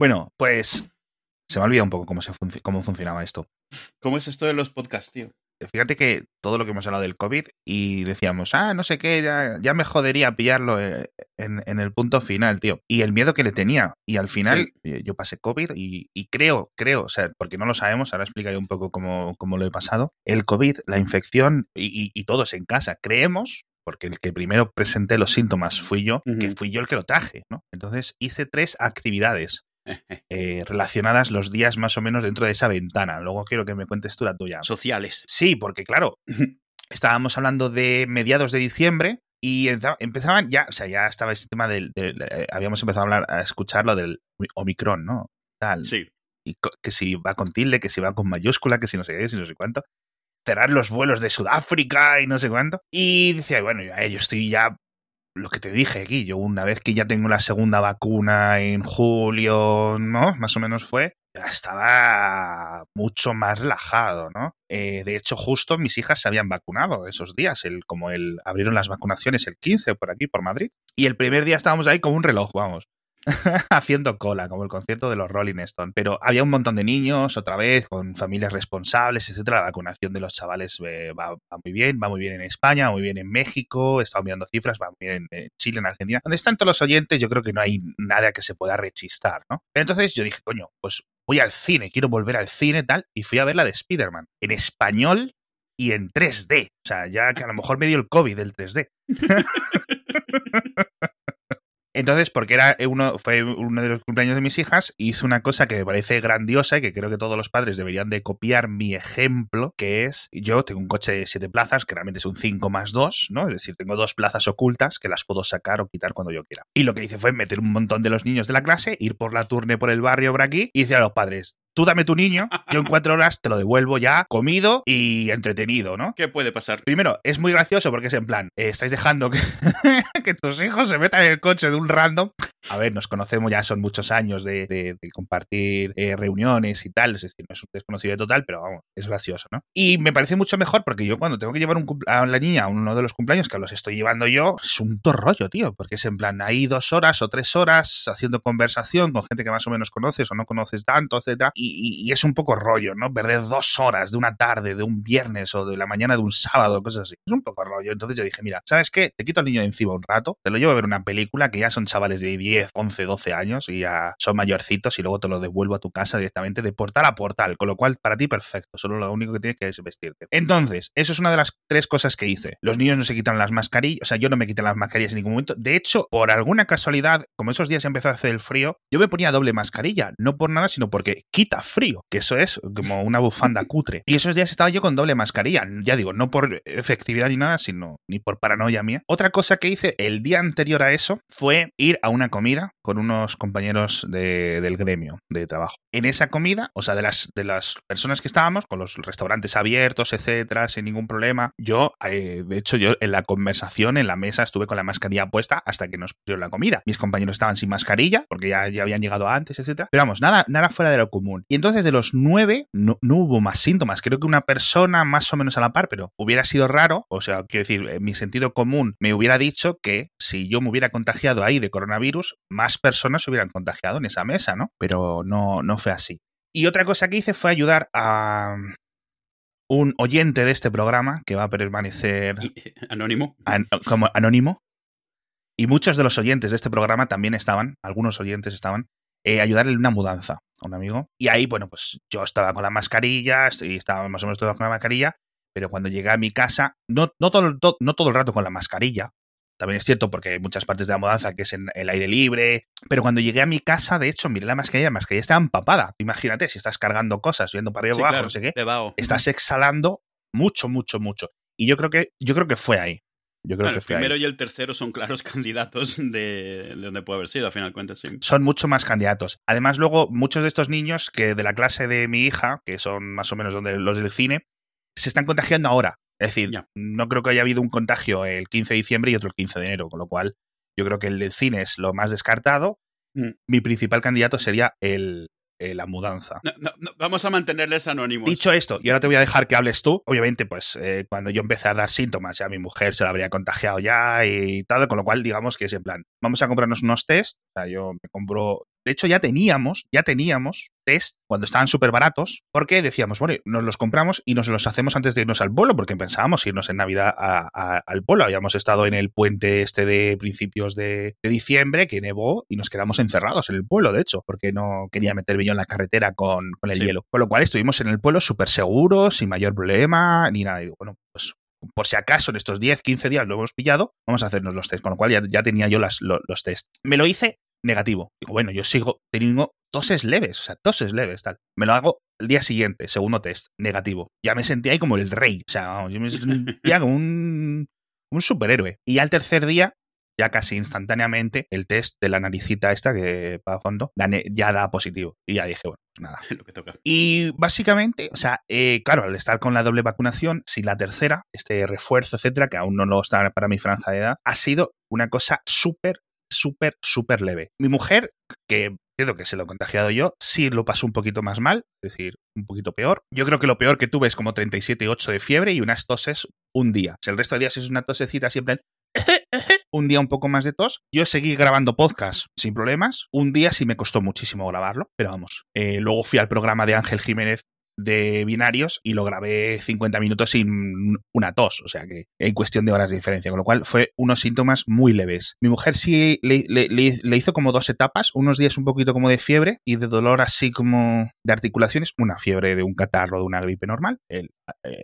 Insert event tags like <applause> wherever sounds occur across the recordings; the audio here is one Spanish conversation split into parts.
Bueno, pues se me ha olvidado un poco cómo, se cómo funcionaba esto. ¿Cómo es esto de los podcasts, tío? Fíjate que todo lo que hemos hablado del COVID y decíamos, ah, no sé qué, ya, me jodería pillarlo eh, en, el punto final, tío. Y el miedo que le tenía. Y al final eh, yo pasé COVID y, creo, creo, o sea, porque no lo sabemos, ahora explicaré un poco cómo, cómo lo he pasado. El COVID, la infección y, y todos en casa, creemos, porque el que primero presenté los síntomas fui yo, que fui yo el que lo traje, ¿no? Entonces hice tres actividades <laughs> eh, relacionadas los días más o menos dentro de esa ventana. Luego quiero que me cuentes tú la tuya. Sociales. Sí, porque claro, <clears throat> estábamos hablando de mediados de diciembre y empezaban ya, o sea, ya estaba ese tema del, eh, habíamos empezado a hablar, a escuchar lo del Omicron, ¿no? Tal. Sí. Y que si va con tilde, que si va con mayúscula, que si no sé qué, si no sé cuánto. Cerrar los vuelos de Sudáfrica y no sé cuánto. Y decía, bueno, yo estoy ya lo que te dije aquí, yo una vez que ya tengo la segunda vacuna en julio, ¿no? Más o menos fue, ya estaba mucho más relajado, ¿no? Eh, de hecho, justo mis hijas se habían vacunado esos días, el, como el, abrieron las vacunaciones el 15 por aquí, por Madrid, y el primer día estábamos ahí como un reloj, vamos. <laughs> haciendo cola, como el concierto de los Rolling Stones. Pero había un montón de niños, otra vez, con familias responsables, etcétera. La vacunación de los chavales eh, va, muy bien, va muy bien en España, va muy bien en México, he estado mirando cifras, va muy bien en Chile, en Argentina. Donde están todos los oyentes, yo creo que no hay nada que se pueda rechistar, ¿no? Entonces yo dije, coño, pues voy al cine, quiero volver al cine, tal, y fui a ver la de Spider-Man. En español y en 3D. O sea, ya que a lo mejor me dio el COVID del 3D. <laughs> <laughs> Entonces, porque era uno, fue uno de los cumpleaños de mis hijas, hice una cosa que me parece grandiosa y que creo que todos los padres deberían de copiar mi ejemplo, que es, yo tengo un coche de siete plazas, que realmente es un 5 más 2, ¿no? Es decir, tengo dos plazas ocultas que las puedo sacar o quitar cuando yo quiera. Y lo que hice fue meter un montón de los niños de la clase, ir por la turne por el barrio por aquí y decir a los padres, tú dame tu niño, yo en <laughs> cuatro horas te lo devuelvo ya comido y entretenido, ¿no? ¿Qué puede pasar? Primero, es muy gracioso porque es en plan, eh, estáis dejando que, <laughs> que, tus hijos se metan en el coche de un random. A ver, nos conocemos ya, son muchos años de, compartir eh, reuniones y tal, es decir, no es un desconocido total, pero vamos, es gracioso, ¿no? Y me parece mucho mejor porque yo cuando tengo que llevar a la niña a uno de los cumpleaños que los estoy llevando yo, es un rollo, tío, porque es en plan, ahí dos horas o tres horas haciendo conversación con gente que más o menos conoces o no conoces tanto, etcétera, y, es un poco rollo, ¿no? Perder dos horas de una tarde, de un viernes o de la mañana de un sábado, cosas así. Es un poco rollo. Entonces yo dije, mira, ¿sabes qué? Te quito al niño de encima un rato, te lo llevo a ver una película que ya son chavales de 10, 11, 12 años y ya son mayorcitos y luego te lo devuelvo a tu casa directamente de portal a portal, con lo cual para ti perfecto, solo lo único que tienes que es vestirte. Entonces, eso es una de las tres cosas que hice. Los niños no se quitan las mascarillas, o sea, yo no me quité las mascarillas en ningún momento. De hecho, por alguna casualidad, como esos días empezó a hacer el frío, yo me ponía doble mascarilla, no por nada, sino porque frío, que eso es como una bufanda cutre. Y esos días estaba yo con doble mascarilla, ya digo, no por efectividad ni nada, sino ni por paranoia mía. Otra cosa que hice el día anterior a eso fue ir a una comida con unos compañeros del gremio de trabajo. En esa comida, o sea, de las, de las personas que estábamos, con los restaurantes abiertos, etcétera, sin ningún problema, yo, eh, de hecho, yo en la conversación, en la mesa, estuve con la mascarilla puesta hasta que nos pusieron la comida. Mis compañeros estaban sin mascarilla, porque ya, ya habían llegado antes, etcétera. Pero vamos, nada, nada fuera de lo común. Y entonces de los nueve, no, no hubo más síntomas. Creo que una persona más o menos a la par, pero hubiera sido raro, o sea, quiero decir, en mi sentido común me hubiera dicho que si yo me hubiera contagiado ahí de coronavirus, más personas se hubieran contagiado en esa mesa, ¿no? Pero no, no fue así. Y otra cosa que hice fue ayudar a un oyente de este programa que va a permanecer <laughs> anónimo. como anónimo. Y muchos de los oyentes de este programa también estaban, algunos oyentes estaban, eh, ayudarle en una mudanza a un amigo. Y ahí, bueno, pues yo estaba con la mascarilla, y estaba más o menos todo con la mascarilla, pero cuando llegué a mi casa, no, no, todo, no todo el rato con la mascarilla, también es cierto porque hay muchas partes de la mudanza que es en el aire libre. Pero cuando llegué a mi casa, de hecho, miré la mascarilla, la mascarilla estaba empapada. Imagínate, si estás cargando cosas, viendo para arriba abajo, no sé qué, estás exhalando mucho, mucho, mucho. Y yo creo que, yo creo que fue ahí. Yo creo que el primero y el tercero son claros <laughs> candidatos de, de, donde puede haber sido, a final de cuentas, sí. Son mucho más candidatos. Además, luego, muchos de estos niños que de la clase de mi hija, que son más o menos donde, los del cine, se están contagiando ahora. Es decir, no creo que haya habido un contagio el 15 de diciembre y otro el 15 de enero, con lo cual yo creo que el del cine es lo más descartado. Mm. Mi principal candidato sería el, la mudanza. vamos a mantenerles anónimos. Dicho esto, y ahora te voy a dejar que hables tú. Obviamente, pues eh, cuando yo empecé a dar síntomas, ya mi mujer se lo habría contagiado ya y tal, con lo cual digamos que es en plan, vamos a comprarnos unos test. O sea, yo me compro de hecho ya teníamos, ya teníamos test cuando estaban súper baratos, porque decíamos, bueno, nos los compramos y nos los hacemos antes de irnos al pueblo, porque pensábamos irnos en Navidad al pueblo. Habíamos estado en el puente este de principios de, diciembre, que nevó, y nos quedamos encerrados en el pueblo, de hecho, porque no quería meterme yo en la carretera con, con el hielo. Con lo cual estuvimos en el pueblo súper seguros, sin mayor problema, ni nada. Y digo, bueno, pues por si acaso en estos 10, 15 días lo hemos pillado, vamos a hacernos los test. Con lo cual ya, ya tenía yo las, los, los test. Me lo hice negativo. Digo, bueno, yo sigo teniendo toses leves, o sea, toses leves, tal. Me lo hago el día siguiente, segundo test, negativo. Ya me sentía ahí como el rey, o sea, yo me sentía como un, un superhéroe. Y al tercer día, ya casi instantáneamente, el test de la naricita esta que para fondo ya da positivo. Y ya dije, bueno, pues nada. <laughs> Lo que toca. Y básicamente, o sea, eh, claro, al estar con la doble vacunación, si la tercera, este refuerzo, etcétera, que aún no lo está para mi franja de edad, ha sido una cosa súper, súper, súper leve. Mi mujer, que creo que se lo he contagiado yo, sí lo pasó un poquito más mal, es decir, un poquito peor. Yo creo que lo peor que tuve es como 37,8 de fiebre y unas toses un día. O sea, el resto de días es una tosecita siempre <laughs> un día un poco más de tos. Yo seguí grabando podcast sin problemas. Un día sí me costó muchísimo grabarlo, pero vamos. Eh, luego fui al programa de Ángel Jiménez de binarios y lo grabé 50 minutos sin una tos, o sea que hay cuestión de horas de diferencia, con lo cual fue unos síntomas muy leves. Mi mujer sí le, hizo como dos etapas, unos días un poquito como de fiebre y de dolor así como de articulaciones, una fiebre de un catarro, de una gripe normal, eh,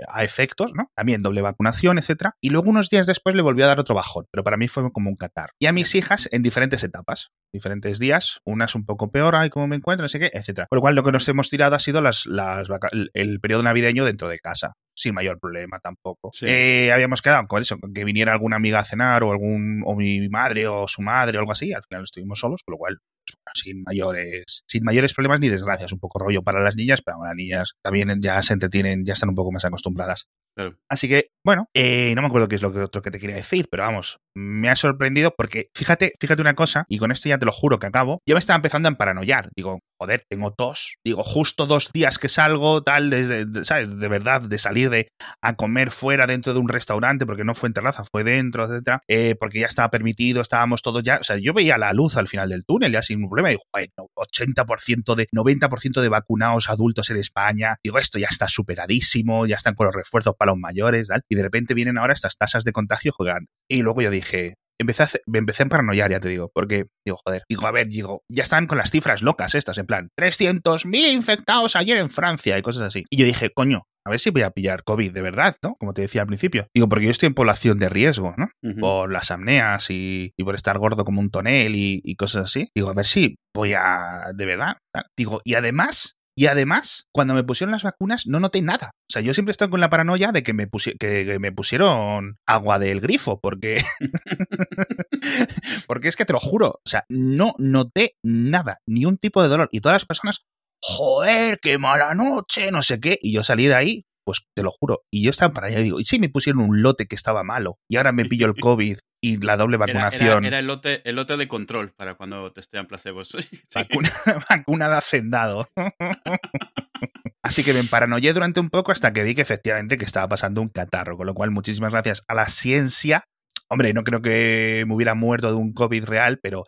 a efectos, ¿no? También doble vacunación, etcétera. Y luego unos días después le volvió a dar otro bajón, pero para mí fue como un catarro. Y a mis hijas en diferentes etapas diferentes días, unas un poco peor, ay, cómo me encuentro, no sé qué, etcétera. Con lo cual, lo que nos hemos tirado ha sido las, las el periodo navideño dentro de casa, sin mayor problema tampoco. Eh, habíamos quedado con eso, con que viniera alguna amiga a cenar o algún o mi madre o su madre o algo así, al final estuvimos solos, con lo cual pues, sin mayores sin mayores problemas ni desgracias, un poco rollo para las niñas, pero las niñas también ya se entretienen, ya están un poco más acostumbradas. Así que, bueno, eh, no me acuerdo qué es lo que otro que te quería decir, pero vamos, me ha sorprendido porque fíjate, fíjate una cosa, y con esto ya te lo juro que acabo, yo me estaba empezando a emparanoiar. Digo, joder, tengo tos. Digo, justo dos días que salgo, tal, desde, ¿sabes? De verdad, de salir de a comer fuera dentro de un restaurante, porque no fue en terraza, fue dentro, etcétera, eh, porque ya estaba permitido, estábamos todos ya, o sea, yo veía la luz al final del túnel ya sin problema. Digo, bueno, 80% de, 90% de vacunados adultos en España. Digo, esto ya está superadísimo, ya están con los refuerzos para los mayores, tal. Y de repente vienen ahora estas tasas de contagio. Y luego yo dije, empecé a, me empecé a paranoiar, ya te digo, porque digo, joder, digo, a ver, digo, ya están con las cifras locas estas, en plan, 300.000 infectados ayer en Francia y cosas así. Y yo dije, coño, a ver si voy a pillar COVID de verdad, ¿no? Como te decía al principio. Digo, porque yo estoy en población de riesgo, ¿no? Por las apneas y, por estar gordo como un tonel y, y, cosas así. Digo, a ver si voy a, de verdad. Digo, y además, y además, cuando me pusieron las vacunas, no noté nada. O sea, yo siempre estado con la paranoia de que me, que me pusieron agua del grifo, porque. <laughs> porque es que te lo juro. O sea, no noté nada, ni un tipo de dolor. Y todas las personas, joder, qué mala noche, no sé qué. Y yo salí de ahí, pues te lo juro. Y yo estaba para allá y digo, ¿y si me pusieron un lote que estaba malo? Y ahora me pillo el <laughs> COVID y la doble vacunación. Era, el, lote, el lote de control para cuando testean placebos. <laughs> Vacuna, <laughs> vacuna de hacendado. Así que me paranoié durante un poco hasta que vi que efectivamente que estaba pasando un catarro, con lo cual muchísimas gracias a la ciencia. Hombre, no creo que me hubiera muerto de un COVID real, pero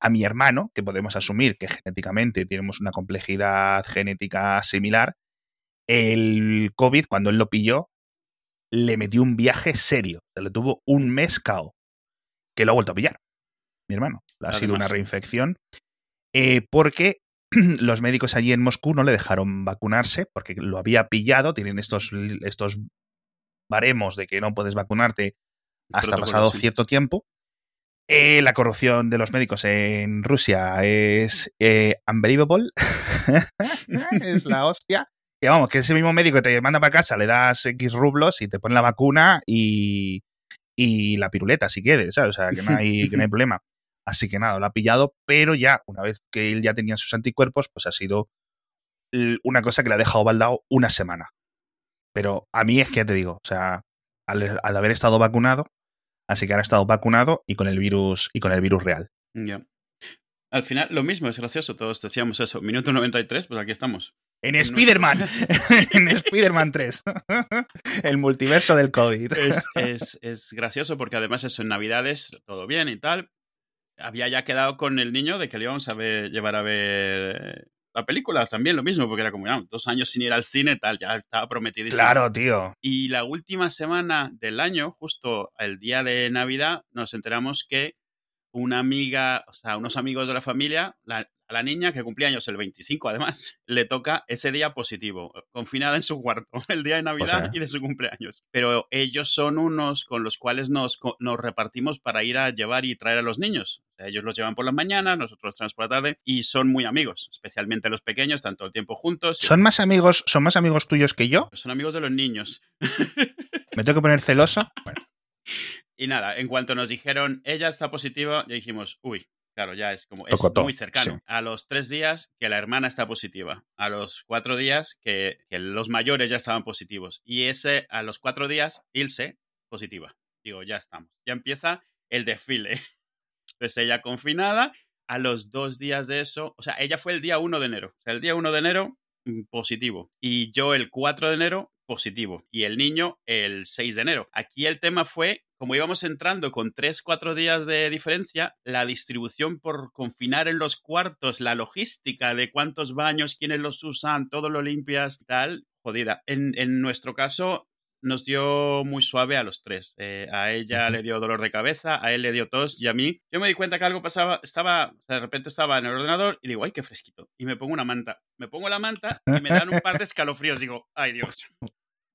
a mi hermano, que podemos asumir que genéticamente tenemos una complejidad genética similar, el COVID, cuando él lo pilló, le metió un viaje serio. Se le tuvo un mes cao que lo ha vuelto a pillar, mi hermano. Ha sido una reinfección. Eh, porque <clears throat> los médicos allí en Moscú no le dejaron vacunarse porque lo había pillado. Tienen estos, estos baremos de que no puedes vacunarte hasta pasado cierto tiempo. Eh, la corrupción de los médicos en Rusia es eh, unbelievable. <laughs> <laughs> es la hostia. Que vamos, que ese mismo médico te manda para casa, le das X rublos y te pone la vacuna y, y la piruleta si quieres, ¿sabes? O sea, que no hay, que no hay <laughs> problema. Así que nada, lo ha pillado, pero ya, una vez que él ya tenía sus anticuerpos, pues ha sido una cosa que le ha dejado baldado una semana. Pero a mí es que ya te digo, o sea, al, haber estado vacunado, así que ahora ha estado vacunado y con el virus, y con el virus real. Ya. Al final, lo mismo, es gracioso, todos decíamos eso. Minuto 93, pues aquí estamos. En Spider-Man. en Spider-Man 3. <laughs> <laughs> el multiverso del COVID. <laughs> es, gracioso porque además eso en Navidades, todo bien y tal. había ya quedado con el niño de que le íbamos a ver, llevar a ver la película también lo mismo, porque era como ya, dos años sin ir al cine, tal, ya estaba prometido. Claro, tío. Y la última semana del año, justo el día de Navidad, nos enteramos que una amiga, o sea, unos amigos de la familia, la, a la niña, que cumplía años el 25 además, <laughs> le toca ese día positivo, confinada en su cuarto, <laughs> el día de Navidad y de su cumpleaños. Pero ellos son unos con los cuales nos, nos repartimos para ir a llevar y traer a los niños. ellos los llevan por la mañana, nosotros los traemos por la tarde y son muy amigos, especialmente los pequeños, tanto el tiempo juntos. ¿Son más amigos, son más amigos tuyos que yo? Son amigos de los niños. <laughs> ¿Me tengo que poner celoso? Y nada, en cuanto nos dijeron, ella está positiva, ya dijimos, uy, Claro, ya es como es muy cercano. A los tres días que la hermana está positiva. A los cuatro días que, los mayores ya estaban positivos. Y ese, a los cuatro días, Ilse positiva. Digo, ya estamos. Ya empieza el desfile. <laughs> Entonces ella confinada. A los dos días de eso, o sea, ella fue el día 1 de enero. O sea, el día 1 de enero, mm, positivo. Y yo el 4 de enero, positivo. Y el niño el 6 de enero. Aquí el tema fue como íbamos entrando con 3, 4 días de diferencia, la distribución por confinar en los cuartos, la logística de cuántos baños, quiénes los usan, todo lo limpias, tal, jodida. En, nuestro caso, nos dio muy suave a los tres. Eh, a ella le dio dolor de cabeza, a él le dio tos y a mí. Yo me di cuenta que algo pasaba, estaba, de repente estaba en el ordenador y digo, ay, qué fresquito. Y me pongo una manta. Me pongo la manta y me dan un par de escalofríos. Digo, ay Dios.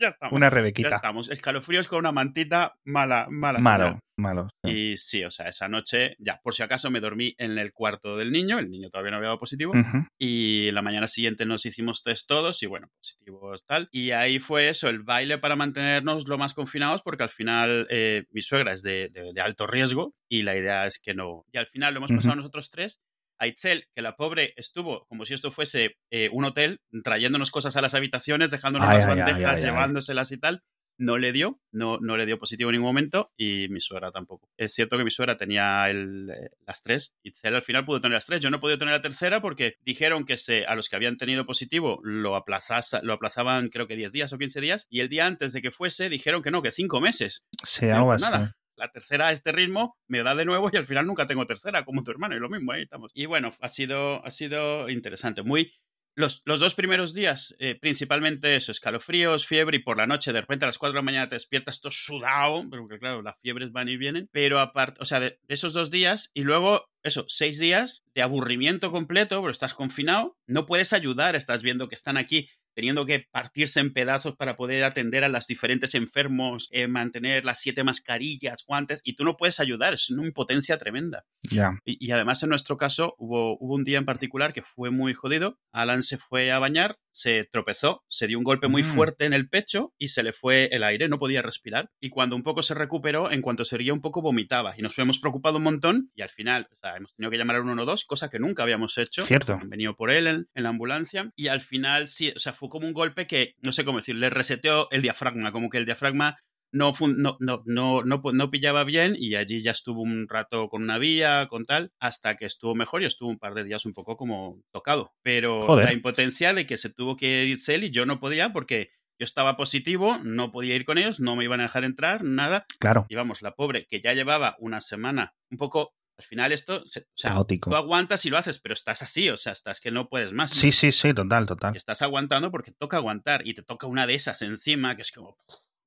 Ya estamos. Una rebequita. Ya estamos. Escalofríos con una mantita mala, mala. Malo, malo. Y sí, o sea, esa noche, ya, por si acaso me dormí en el cuarto del niño. El niño todavía no había dado positivo. Y la mañana siguiente nos hicimos test todos y bueno, positivos tal. Y ahí fue eso, el baile para mantenernos lo más confinados, porque al final eh, mi suegra es de, alto riesgo y la idea es que no. Y al final lo hemos pasado nosotros tres a Itzel, que la pobre estuvo como si esto fuese eh, un hotel, trayéndonos cosas a las habitaciones, dejándonos las bandejas, llevándoselas y tal. No le dio, no, no le dio positivo en ningún momento y mi suegra tampoco. Es cierto que mi suegra tenía el, eh, las tres. Itzel al final pudo tener las tres. Yo no he podido tener la tercera porque dijeron que se, a los que habían tenido positivo lo, aplazas, lo aplazaban creo que 10 días o 15 días y el día antes de que fuese dijeron que no, que 5 meses. Sí, algo pues así la tercera a este ritmo me da de nuevo y al final nunca tengo tercera, como tu hermano, y lo mismo, ahí estamos. Y bueno, ha sido, ha sido interesante. Muy. Los, los dos primeros días, eh, principalmente eso, escalofríos, fiebre, y por la noche, de repente a las 4 de la mañana te despiertas todo sudado, porque claro, las fiebres van y vienen. Pero aparte, o sea, esos dos días, y luego eso, seis días de aburrimiento completo, pero estás confinado, no puedes ayudar, estás viendo que están aquí teniendo que partirse en pedazos para poder atender a los diferentes enfermos, eh, mantener las siete mascarillas, guantes, y tú no puedes ayudar, es una impotencia tremenda. Ya. Y, además en nuestro caso hubo, hubo un día en particular que fue muy jodido, Alan se fue a bañar, se tropezó, se dio un golpe muy mm. fuerte en el pecho y se le fue el aire, no podía respirar, y cuando un poco se recuperó, en cuanto se erguía un poco vomitaba, y nos hemos preocupado un montón, y al final, o sea, hemos tenido que llamar al 112, cosa que nunca habíamos hecho. Cierto. Han venido por él en, en la ambulancia, y al final sí, o sea, fue como un golpe que, no sé cómo decir, le reseteó el diafragma, como que el diafragma no, no, no, no, no, pillaba bien y allí ya estuvo un rato con una vía, con tal, hasta que estuvo mejor y estuvo un par de días un poco como tocado. Pero la impotencia de que se tuvo que ir Cel y yo no podía porque yo estaba positivo, no podía ir con ellos, no me iban a dejar entrar, nada. Claro. Y vamos, la pobre que ya llevaba una semana un poco al final esto, o sea, Caótico. tú aguantas y lo haces, pero estás así, o sea, estás que no puedes más. Sí, sí, sí, total, total. estás aguantando porque toca aguantar y te toca una de esas encima, que es como...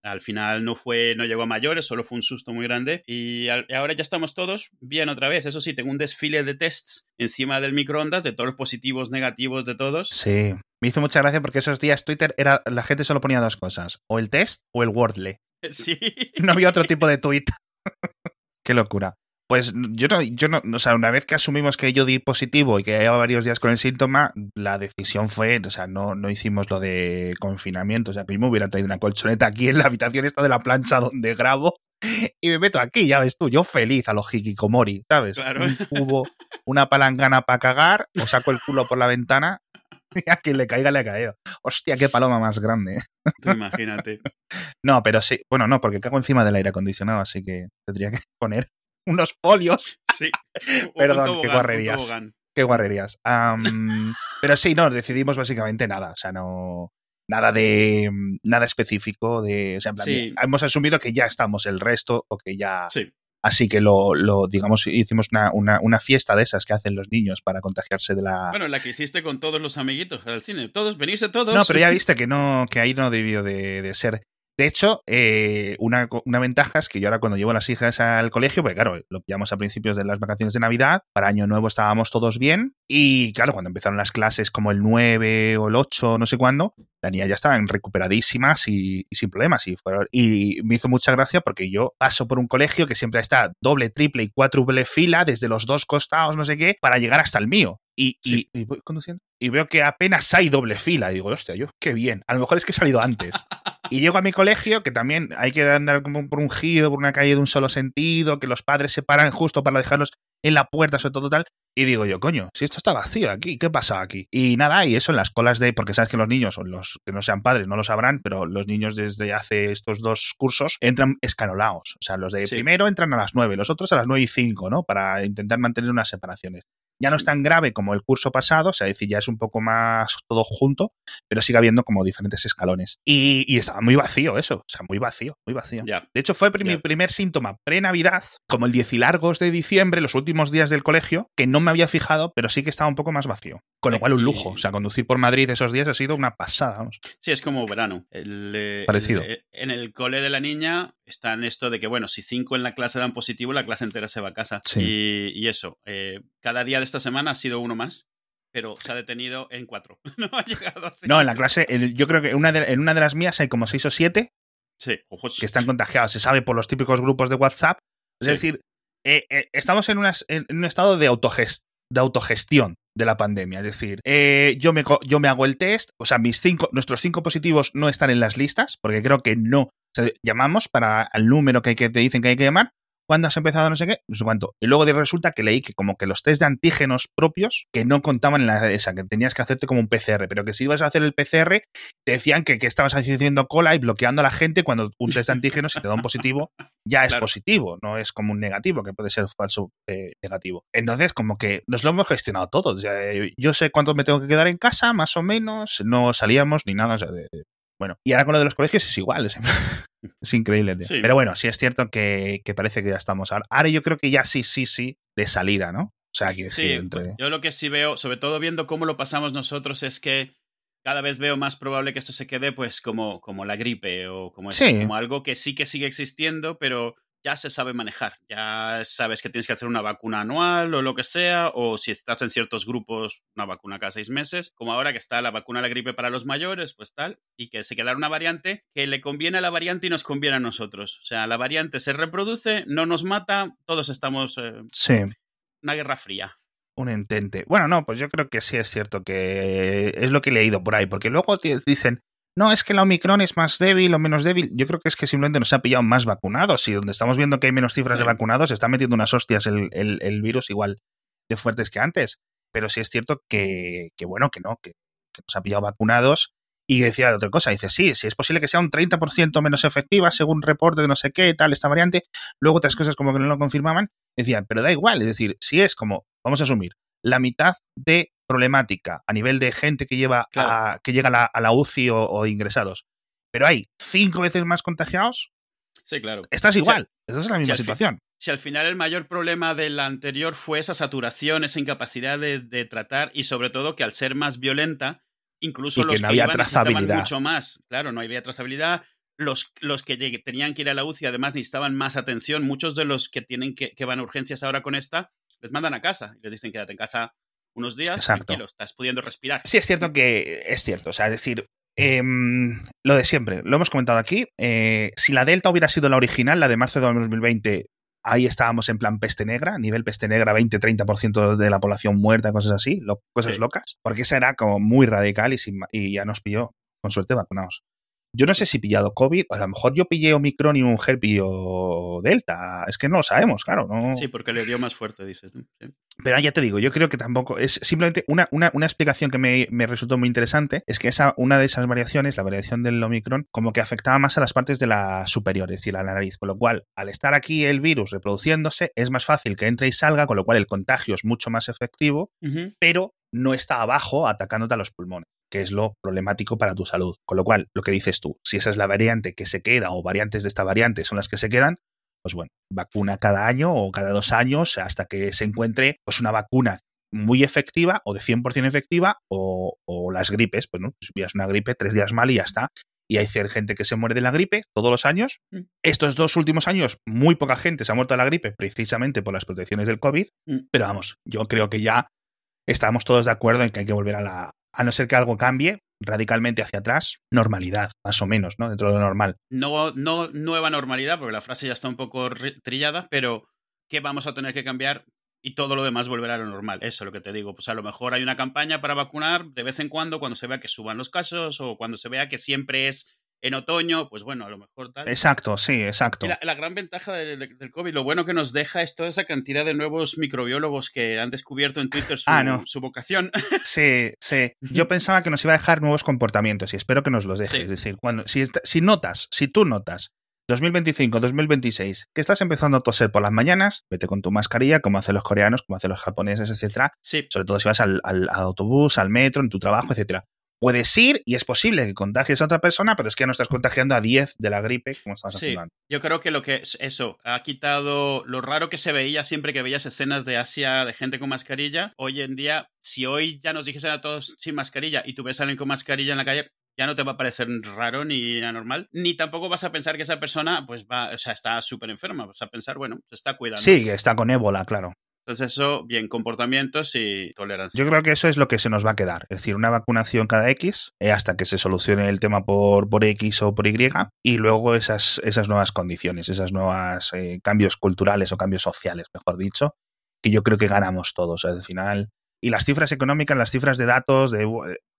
Al final no fue, no llegó a mayores, solo fue un susto muy grande y, ahora ya estamos todos bien otra vez. Eso sí, tengo un desfile de tests encima del microondas de todos los positivos, negativos de todos. Sí, me hizo mucha gracia porque esos días Twitter era la gente solo ponía dos cosas, o el test o el Wordle. <laughs> Sí. No había otro tipo de tweet. <laughs> Qué locura. Pues yo no, yo no, o sea, una vez que asumimos que yo di positivo y que llevaba varios días con el síntoma, la decisión fue, o sea, no, no hicimos lo de confinamiento, o sea, que yo me hubiera traído una colchoneta aquí en la habitación esta de la plancha donde grabo y me meto aquí, ya ves tú, yo feliz a los hikikomori, ¿sabes? Claro. Un cubo, una palangana para cagar, o saco el culo por la ventana y a quien le caiga le ha caído. Hostia, qué paloma más grande. Tú imagínate. <laughs> No, pero sí, bueno, no, porque cago encima del aire acondicionado, así que tendría que poner unos folios. Sí. <laughs> Perdón, qué guarrerías. Qué guarrerías. <laughs> pero sí, no, decidimos básicamente nada. O sea, no. Nada de. Nada específico. De, o sea, hemos asumido que ya estamos el resto o que ya. Sí. Así que lo, lo digamos, hicimos una, una, una, fiesta de esas que hacen los niños para contagiarse de la. Bueno, la que hiciste con todos los amiguitos al cine. Todos, venirse todos. No, pero ya <laughs> viste que no, que ahí no debió de, de ser. De hecho, eh, una, una, ventaja es que yo ahora cuando llevo a las hijas al colegio, pues claro, lo pillamos a principios de las vacaciones de Navidad, para Año Nuevo estábamos todos bien, y claro, cuando empezaron las clases como el 9 o el 8, no sé cuándo, la niña ya estaban recuperadísimas y, sin problemas. Y, me hizo mucha gracia porque yo paso por un colegio que siempre está doble, triple y cuádruple fila desde los dos costados, no sé qué, para llegar hasta el mío. Y, y, y, voy conduciendo. Y veo que apenas hay doble fila. Y digo, hostia, yo, qué bien. A lo mejor es que he salido antes. <laughs> y llego a mi colegio, que también hay que andar como por un giro, por una calle de un solo sentido, que los padres se paran justo para dejarlos en la puerta, sobre todo tal. Y digo yo, coño, si esto está vacío aquí, ¿qué pasa aquí? Y nada, y eso en las colas de, porque sabes que los niños, o los que no sean padres, no lo sabrán, pero los niños desde hace estos dos cursos entran escanolados. O sea, los de sí. primero entran a las nueve, los otros a las nueve y cinco, ¿no? Para intentar mantener unas separaciones. Ya no es tan grave como el curso pasado, o sea, es decir, ya es un poco más todo junto, pero sigue habiendo como diferentes escalones. Y, y estaba muy vacío eso, o sea, muy vacío, muy vacío. Yeah. De hecho, fue mi yeah. primer síntoma pre-Navidad, como el 10 y largos de diciembre, los últimos días del colegio, que no me había fijado, pero sí que estaba un poco más vacío. Con lo cual, un lujo. O sea, conducir por Madrid esos días ha sido una pasada, vamos. Sí, es como verano. El, eh, Parecido. El, en el cole de la niña está en esto de que, bueno, si cinco en la clase dan positivo, la clase entera se va a casa. Sí. Y, y, eso, eh, cada día de esta semana ha sido uno más, pero se ha detenido en cuatro. <laughs> no ha llegado a cinco. No, en la clase, el, yo creo que una de, en una de las mías hay como seis o siete sí. Ojos. que están contagiados. Se sabe por los típicos grupos de WhatsApp. Es sí. decir, eh, eh, estamos en, unas, en, un estado de, autogest, de autogestión de la pandemia. Es decir, eh, yo, me, yo me hago el test, o sea, mis cinco, nuestros cinco positivos no están en las listas, porque creo que no. Sea, llamamos para el número que, hay que te dicen que hay que llamar, ¿Cuándo has empezado? No sé qué, no sé cuánto. Y luego resulta que leí que como que los test de antígenos propios que no contaban en la esa, que tenías que hacerte como un PCR, pero que si ibas a hacer el PCR, te decían que, que estabas haciendo cola y bloqueando a la gente cuando un test de antígenos, si te da un positivo, ya es claro. positivo, no es como un negativo, que puede ser falso eh, negativo. Entonces, como que nos lo hemos gestionado todo. O sea, yo sé cuánto me tengo que quedar en casa, más o menos, no salíamos ni nada. O sea, bueno, y ahora con lo de los colegios es igual. Es, <laughs> es increíble. Tío. Sí. Pero bueno, sí es cierto que, que, parece que ya estamos. Ahora, ahora yo creo que ya sí, sí, sí, de salida, ¿no? O sea, aquí sí, entre... yo lo que sí veo, sobre todo viendo cómo lo pasamos nosotros, es que cada vez veo más probable que esto se quede pues como, como la gripe o como, sí. eso, como algo que sí que sigue existiendo, pero ya se sabe manejar. Ya sabes que tienes que hacer una vacuna anual o lo que sea, o si estás en ciertos grupos, una vacuna cada seis meses, como ahora que está la vacuna de la gripe para los mayores, pues tal, y que se quedará una variante que le conviene a la variante y nos conviene a nosotros. O sea, la variante se reproduce, no nos mata, todos estamos... Eh, sí. Una guerra fría un entente. Bueno, no, pues yo creo que sí es cierto que es lo que he leído por ahí, porque luego dicen, no, es que la Omicron es más débil o menos débil. Yo creo que es que simplemente nos ha pillado más vacunados y donde estamos viendo que hay menos cifras sí. de vacunados, se está metiendo unas hostias el, el, el, virus igual de fuertes que antes. Pero sí es cierto que, que bueno, que no, que, que, nos ha pillado vacunados. Y decía otra cosa, dice, sí, sí es posible que sea un 30% menos efectiva según reporte de no sé qué, tal, esta variante. Luego otras cosas como que no lo confirmaban. Decían, pero da igual, es decir, si es como, vamos a asumir, la mitad de problemática a nivel de gente que lleva claro. a, que llega a la, a la UCI o, o, ingresados, pero hay cinco veces más contagiados, sí, claro. estás igual, si, estás en la misma si situación. si al final el mayor problema del anterior fue esa saturación, esa incapacidad de, de tratar y sobre todo que al ser más violenta, incluso y los que no había iban trazabilidad. mucho más. Claro, no había trazabilidad. Los, los que tenían que ir a la UCI además necesitaban más atención. Muchos de los que tienen que, que van a urgencias ahora con esta les mandan a casa y les dicen quédate en casa unos días Exacto. tranquilo, estás pudiendo respirar. Sí, es cierto que es cierto. O sea, es decir, eh, lo de siempre, lo hemos comentado aquí. Eh, si la Delta hubiera sido la original, la de marzo de 2020, ahí estábamos en plan peste negra, nivel peste negra, 20-30% de la población muerta, cosas así, lo, cosas sí. locas. Porque esa era como muy radical y, sin, y ya nos pilló, con suerte, vacunados. Yo no sé si he pillado COVID, a lo mejor yo pillé Omicron y un mujer pilló Delta. Es que no lo sabemos, claro. No... Sí, porque le dio más fuerte, dices. Sí. Pero ya te digo, yo creo que tampoco es simplemente una, una, una explicación que me, me, resultó muy interesante. Es que esa, una de esas variaciones, la variación del Omicron, como que afectaba más a las partes de la superior, es decir, a la nariz. Con lo cual, al estar aquí el virus reproduciéndose, es más fácil que entre y salga, con lo cual el contagio es mucho más efectivo, uh -huh. pero no está abajo atacándote a los pulmones que es lo problemático para tu salud. Con lo cual, lo que dices tú, si esa es la variante que se queda o variantes de esta variante son las que se quedan, pues bueno, vacuna cada año o cada dos años hasta que se encuentre pues una vacuna muy efectiva o de 100% efectiva o, las gripes, pues no, si pillas una gripe tres días mal y ya está. Y hay gente que se muere de la gripe todos los años. Mm. Estos dos últimos años, muy poca gente se ha muerto de la gripe precisamente por las protecciones del COVID. Mm. Pero vamos, yo creo que ya estamos todos de acuerdo en que hay que volver a la, a no ser que algo cambie radicalmente hacia atrás, normalidad, más o menos, ¿no? Dentro de lo normal. No, no nueva normalidad, porque la frase ya está un poco trillada, pero ¿qué vamos a tener que cambiar? Y todo lo demás volverá a lo normal. Eso es lo que te digo. Pues a lo mejor hay una campaña para vacunar de vez en cuando, cuando se vea que suban los casos o cuando se vea que siempre es en otoño, pues bueno, a lo mejor tal. Exacto, sí, exacto. La, gran ventaja del, COVID, lo bueno que nos deja es toda esa cantidad de nuevos microbiólogos que han descubierto en Twitter su, ah, su vocación. <laughs> Sí, sí. Yo pensaba que nos iba a dejar nuevos comportamientos y espero que nos los deje. Es decir, cuando, si, si notas, si tú notas 2025, 2026, que estás empezando a toser por las mañanas, vete con tu mascarilla, como hacen los coreanos, como hacen los japoneses, etcétera. Sí. Sobre todo si vas al, al, autobús, al metro, en tu trabajo, etcétera puedes ir y es posible que contagies a otra persona, pero es que no estás contagiando a 10 de la gripe como estabas sí, Yo creo que lo que es eso, ha quitado lo raro que se veía siempre que veías escenas de Asia de gente con mascarilla. Hoy en día, si hoy ya nos dijesen a todos sin mascarilla y tú ves a alguien con mascarilla en la calle, ya no te va a parecer raro ni anormal, ni tampoco vas a pensar que esa persona pues va, o sea, está súper enferma, vas a pensar, bueno, se está cuidando. Sí, que está con ébola, claro. Entonces eso, bien, comportamientos y tolerancia. Yo creo que eso es lo que se nos va a quedar. Es decir, una vacunación cada X eh, hasta que se solucione el tema por, por X o por Y y luego esas, esas nuevas condiciones, esas nuevas eh, cambios culturales o cambios sociales, mejor dicho, que yo creo que ganamos todos. al final, y las cifras económicas, las cifras de datos, de,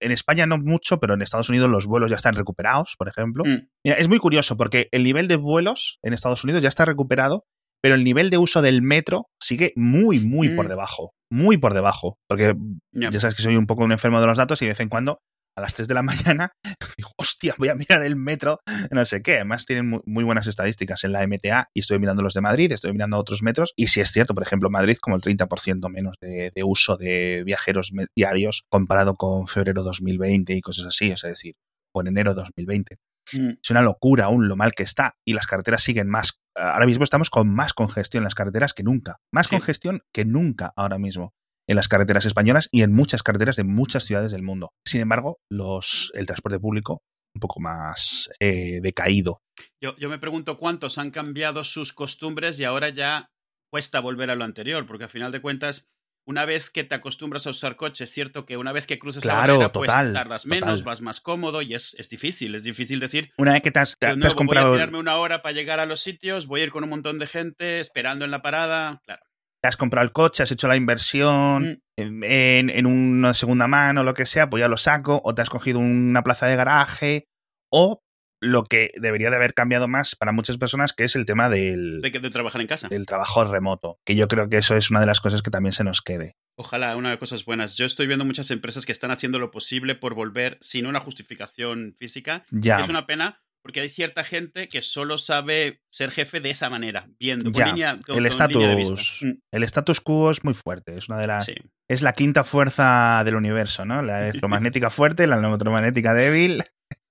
en España no mucho, pero en Estados Unidos los vuelos ya están recuperados, por ejemplo. Mm. Mira, es muy curioso porque el nivel de vuelos en Estados Unidos ya está recuperado pero el nivel de uso del metro sigue muy, muy por mm. debajo. Muy por debajo. Porque ya sabes que soy un poco un enfermo de los datos y de vez en cuando, a las 3 de la <laughs> mañana, digo, hostia, voy a mirar el metro, no sé qué. Además, tienen muy, buenas estadísticas en la MTA y estoy mirando los de Madrid, estoy mirando otros metros. Y si es cierto, por ejemplo, Madrid, como el 30% menos de, de, uso de viajeros diarios comparado con febrero 2020 y cosas así. Es decir, con enero 2020. Mm. Es una locura aún lo mal que está y las carreteras siguen más. Ahora mismo estamos con más congestión en las carreteras que nunca. Más congestión que nunca ahora mismo en las carreteras españolas y en muchas carreteras de muchas ciudades del mundo. Sin embargo, los, el transporte público un poco más eh, decaído. Yo, yo me pregunto cuántos han cambiado sus costumbres y ahora ya cuesta volver a lo anterior, porque a final de cuentas una vez que te acostumbras a usar coche, es cierto que una vez que cruces la barrera, pues tardas menos, vas más cómodo y es, es, difícil. Es difícil decir. Una vez que te has, comprado. Voy a tirarme una hora para llegar a los sitios, voy a ir con un montón de gente esperando en la parada. Claro. Te has comprado el coche, has hecho la inversión mm. en, en, una segunda mano, lo que sea, pues ya lo saco. O te has cogido una plaza de garaje. O lo que debería de haber cambiado más para muchas personas, que es el tema del... De, de, trabajar en casa. Del trabajo remoto, que yo creo que eso es una de las cosas que también se nos quede. Ojalá, una de las cosas buenas. Yo estoy viendo muchas empresas que están haciendo lo posible por volver sin una justificación física. Ya. Es una pena porque hay cierta gente que solo sabe ser jefe de esa manera, viendo con línea, el estatus mm. el status quo es muy fuerte, es una de las es la quinta fuerza del universo, ¿no? La <laughs> electromagnética fuerte, la electromagnética débil.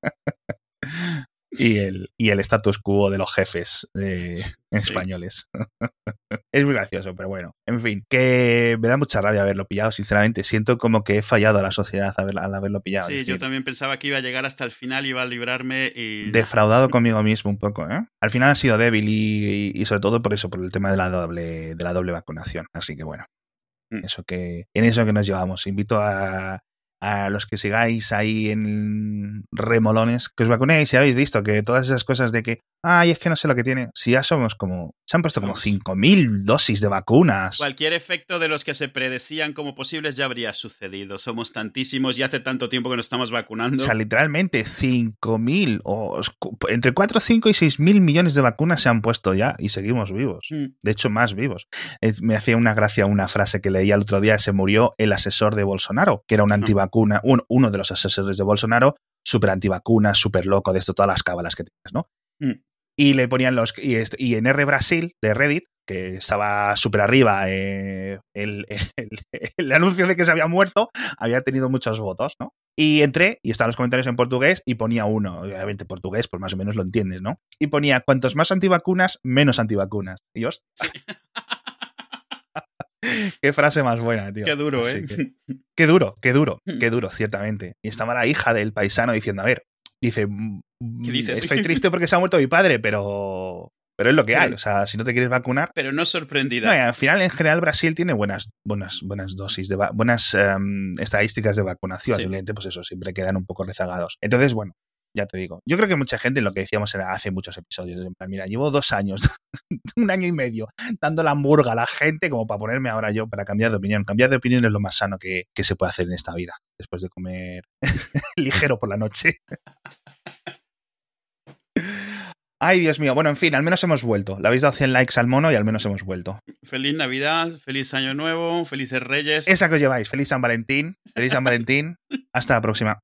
<laughs> y el, y el status quo de los jefes españoles. <laughs> es muy gracioso, pero bueno. En fin, que me da mucha rabia haberlo pillado, sinceramente. Siento como que he fallado a la sociedad al haberlo pillado. Sí, yo también pensaba que iba a llegar hasta el final, iba a librarme y... Defraudado conmigo mismo un poco, ¿eh? Al final ha sido débil y, sobre todo por eso, por el tema de la doble, de la doble vacunación. Así que bueno. Mm. Eso que, en eso que nos llevamos. Invito a, a los que sigáis ahí en remolones, que os vacunéis y habéis visto que todas esas cosas de que, ay, es que no sé lo que tiene, si ya somos como, se han puesto como 5.000 dosis de vacunas. Cualquier efecto de los que se predecían como posibles ya habría sucedido. Somos tantísimos y hace tanto tiempo que nos estamos vacunando. O sea, literalmente 5.000 o entre 4, 5 y 6.000 millones de vacunas se han puesto ya y seguimos vivos. Mm. De hecho, más vivos. Me hacía una gracia una frase que leía el otro día, se murió el asesor de Bolsonaro, que era un antivacunado uno de los asesores de Bolsonaro, súper antivacuna, súper loco, de esto, todas las cábalas que tienes, ¿no? Mm. y le ponían los. Y, y en R Brasil de Reddit que estaba súper arriba, eh, el, el, anuncio de que se había muerto había tenido muchos votos, ¿no? Y entré y estaban los comentarios en portugués y ponía uno, obviamente portugués, pues más o menos lo entiendes, ¿no? Y ponía, cuantos más antivacunas, menos antivacunas. Y yo, <laughs> <laughs> Qué frase más buena, tío. Qué duro, ¿eh? qué duro, qué duro, <laughs> qué duro, ciertamente. Y estaba la hija del paisano diciendo, a ver, dice, mm, estoy <laughs> triste porque se ha muerto mi padre, pero pero es lo que hay, o sea, si no te quieres vacunar. Pero no sorprendida. No, al final, en general, Brasil tiene buenas, buenas, buenas dosis, de buenas em, estadísticas de vacunación. Simplemente, pues eso, siempre quedan un poco rezagados. Entonces, bueno, ya te digo. Yo creo que mucha gente, lo que decíamos era hace muchos episodios, mira, llevo dos años, <laughs> un año y medio, dando la hamburga a la gente como para ponerme ahora yo para cambiar de opinión. Cambiar de opinión es lo más sano que, que se puede hacer en esta vida, después de comer <laughs> ligero por la noche. Ay, Dios mío. Bueno, en fin, al menos hemos vuelto. Le habéis dado 100 likes al mono y al menos hemos vuelto. Feliz Navidad, feliz Año Nuevo, felices Reyes. Esa que os lleváis. Feliz San Valentín. Feliz San Valentín. <laughs> Hasta la próxima.